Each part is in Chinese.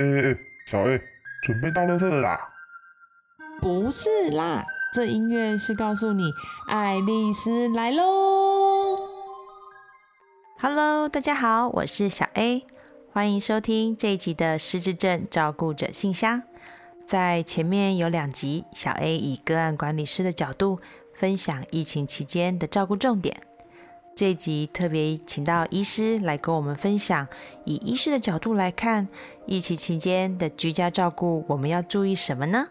哎哎，小 A，准备到垃圾了啦！不是啦，这音乐是告诉你爱丽丝来喽。Hello，大家好，我是小 A，欢迎收听这一集的失智症照顾者信箱。在前面有两集，小 A 以个案管理师的角度分享疫情期间的照顾重点。这一集特别请到医师来跟我们分享，以医师的角度来看，疫情期间的居家照顾，我们要注意什么呢？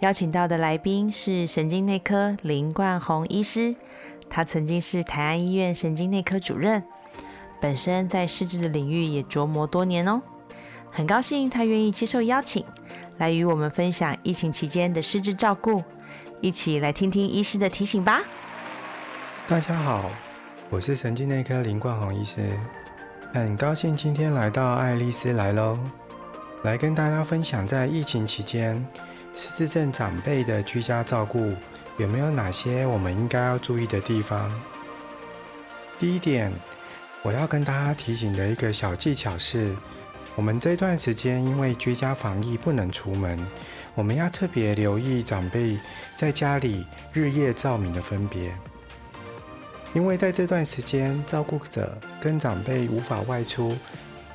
邀请到的来宾是神经内科林冠宏医师，他曾经是台安医院神经内科主任，本身在失智的领域也琢磨多年哦。很高兴他愿意接受邀请。来与我们分享疫情期间的失智照顾，一起来听听医师的提醒吧。大家好，我是神经内科林冠宏医师，很高兴今天来到爱丽丝来喽，来跟大家分享在疫情期间失智症长辈的居家照顾有没有哪些我们应该要注意的地方。第一点，我要跟大家提醒的一个小技巧是。我们这段时间因为居家防疫不能出门，我们要特别留意长辈在家里日夜照明的分别。因为在这段时间，照顾者跟长辈无法外出，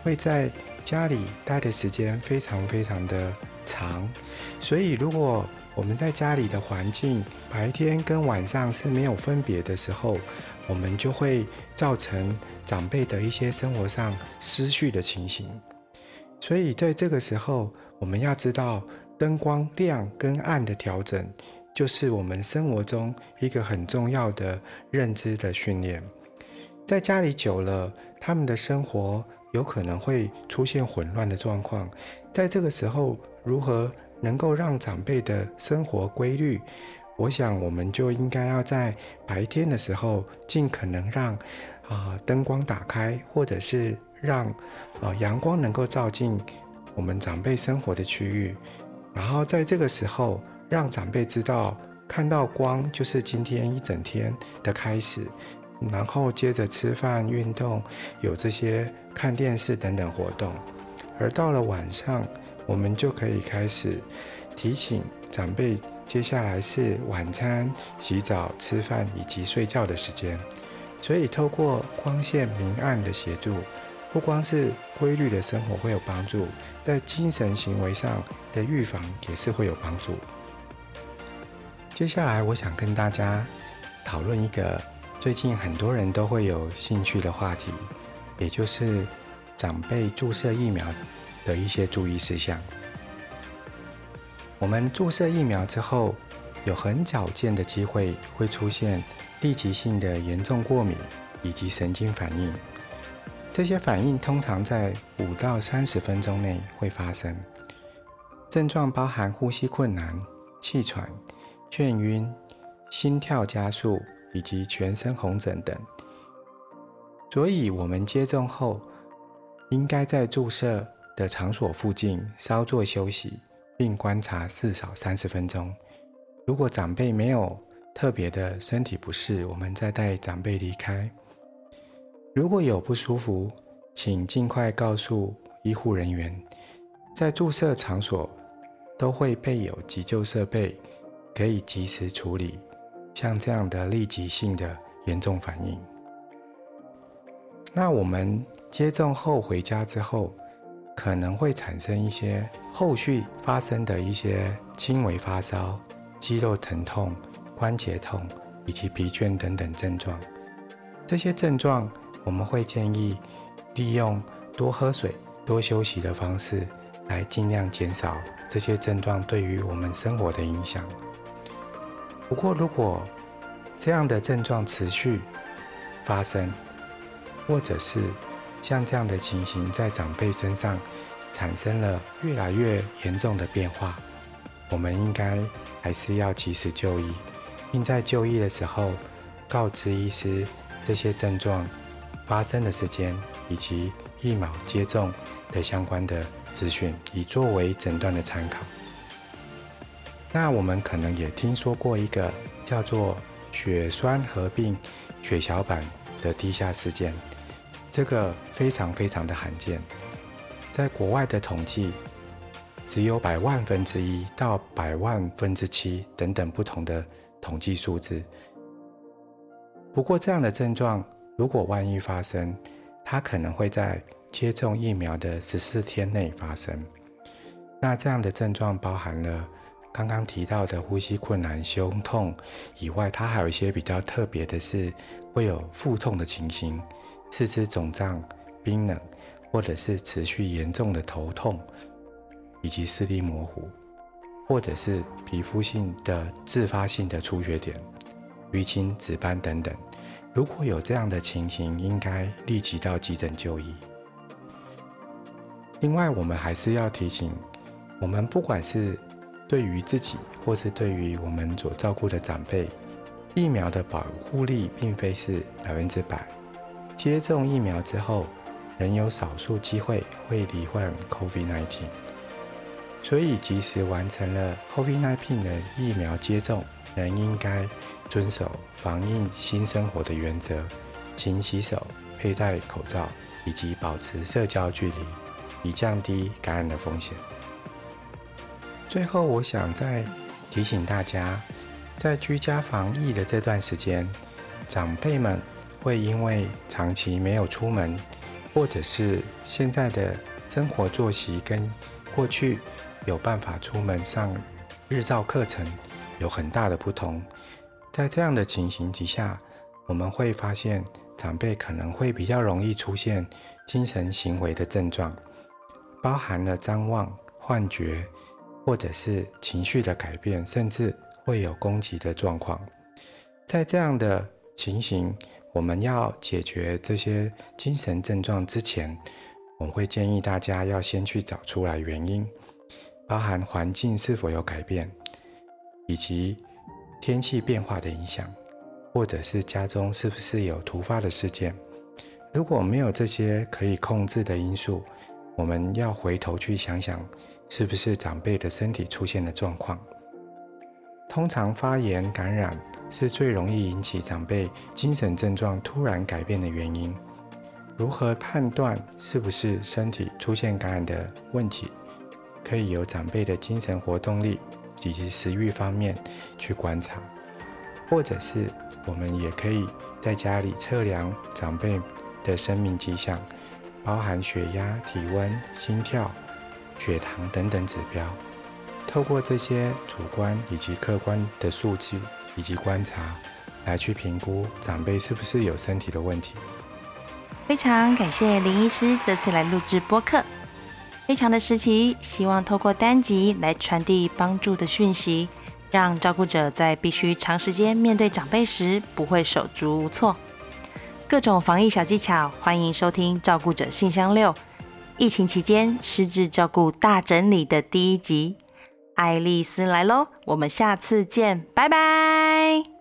会在家里待的时间非常非常的长，所以如果我们在家里的环境白天跟晚上是没有分别的时候，我们就会造成长辈的一些生活上失序的情形。所以在这个时候，我们要知道灯光亮跟暗的调整，就是我们生活中一个很重要的认知的训练。在家里久了，他们的生活有可能会出现混乱的状况。在这个时候，如何能够让长辈的生活规律？我想，我们就应该要在白天的时候，尽可能让啊灯光打开，或者是。让呃阳光能够照进我们长辈生活的区域，然后在这个时候让长辈知道看到光就是今天一整天的开始，然后接着吃饭、运动，有这些看电视等等活动，而到了晚上，我们就可以开始提醒长辈，接下来是晚餐、洗澡、吃饭以及睡觉的时间，所以透过光线明暗的协助。不光是规律的生活会有帮助，在精神行为上的预防也是会有帮助。接下来，我想跟大家讨论一个最近很多人都会有兴趣的话题，也就是长辈注射疫苗的一些注意事项。我们注射疫苗之后，有很少见的机会会出现立即性的严重过敏以及神经反应。这些反应通常在五到三十分钟内会发生，症状包含呼吸困难、气喘、眩晕、心跳加速以及全身红疹等。所以，我们接种后应该在注射的场所附近稍作休息，并观察至少三十分钟。如果长辈没有特别的身体不适，我们再带长辈离开。如果有不舒服，请尽快告诉医护人员。在注射场所都会备有急救设备，可以及时处理像这样的立即性的严重反应。那我们接种后回家之后，可能会产生一些后续发生的一些轻微发烧、肌肉疼痛、关节痛以及疲倦等等症状。这些症状。我们会建议利用多喝水、多休息的方式，来尽量减少这些症状对于我们生活的影响。不过，如果这样的症状持续发生，或者是像这样的情形在长辈身上产生了越来越严重的变化，我们应该还是要及时就医，并在就医的时候告知医师这些症状。发生的时间以及疫苗接种的相关的资讯，以作为诊断的参考。那我们可能也听说过一个叫做血栓合并血小板的低下事件，这个非常非常的罕见。在国外的统计，只有百万分之一到百万分之七等等不同的统计数字。不过，这样的症状如果万一发生，它可能会在接种疫苗的十四天内发生。那这样的症状包含了刚刚提到的呼吸困难、胸痛以外，它还有一些比较特别的是会有腹痛的情形、四肢肿胀、冰冷，或者是持续严重的头痛，以及视力模糊，或者是皮肤性的自发性的出血点、淤青、紫斑等等。如果有这样的情形，应该立即到急诊就医。另外，我们还是要提醒，我们不管是对于自己，或是对于我们所照顾的长辈，疫苗的保护力并非是百分之百。接种疫苗之后，仍有少数机会会罹患 COVID-19，所以即使完成了 COVID-19 的疫苗接种，仍应该。遵守防疫新生活的原则，勤洗手、佩戴口罩以及保持社交距离，以降低感染的风险。最后，我想再提醒大家，在居家防疫的这段时间，长辈们会因为长期没有出门，或者是现在的生活作息跟过去有办法出门上日照课程有很大的不同。在这样的情形底下，我们会发现长辈可能会比较容易出现精神行为的症状，包含了张望、幻觉，或者是情绪的改变，甚至会有攻击的状况。在这样的情形，我们要解决这些精神症状之前，我会建议大家要先去找出来原因，包含环境是否有改变，以及。天气变化的影响，或者是家中是不是有突发的事件？如果没有这些可以控制的因素，我们要回头去想想，是不是长辈的身体出现了状况？通常发炎感染是最容易引起长辈精神症状突然改变的原因。如何判断是不是身体出现感染的问题？可以由长辈的精神活动力。以及食欲方面去观察，或者是我们也可以在家里测量长辈的生命迹象，包含血压、体温、心跳、血糖等等指标。透过这些主观以及客观的数据以及观察，来去评估长辈是不是有身体的问题。非常感谢林医师这次来录制播客。非常的时期，希望透过单集来传递帮助的讯息，让照顾者在必须长时间面对长辈时不会手足无措。各种防疫小技巧，欢迎收听《照顾者信箱六》疫情期间失智照顾大整理的第一集。爱丽丝来喽，我们下次见，拜拜。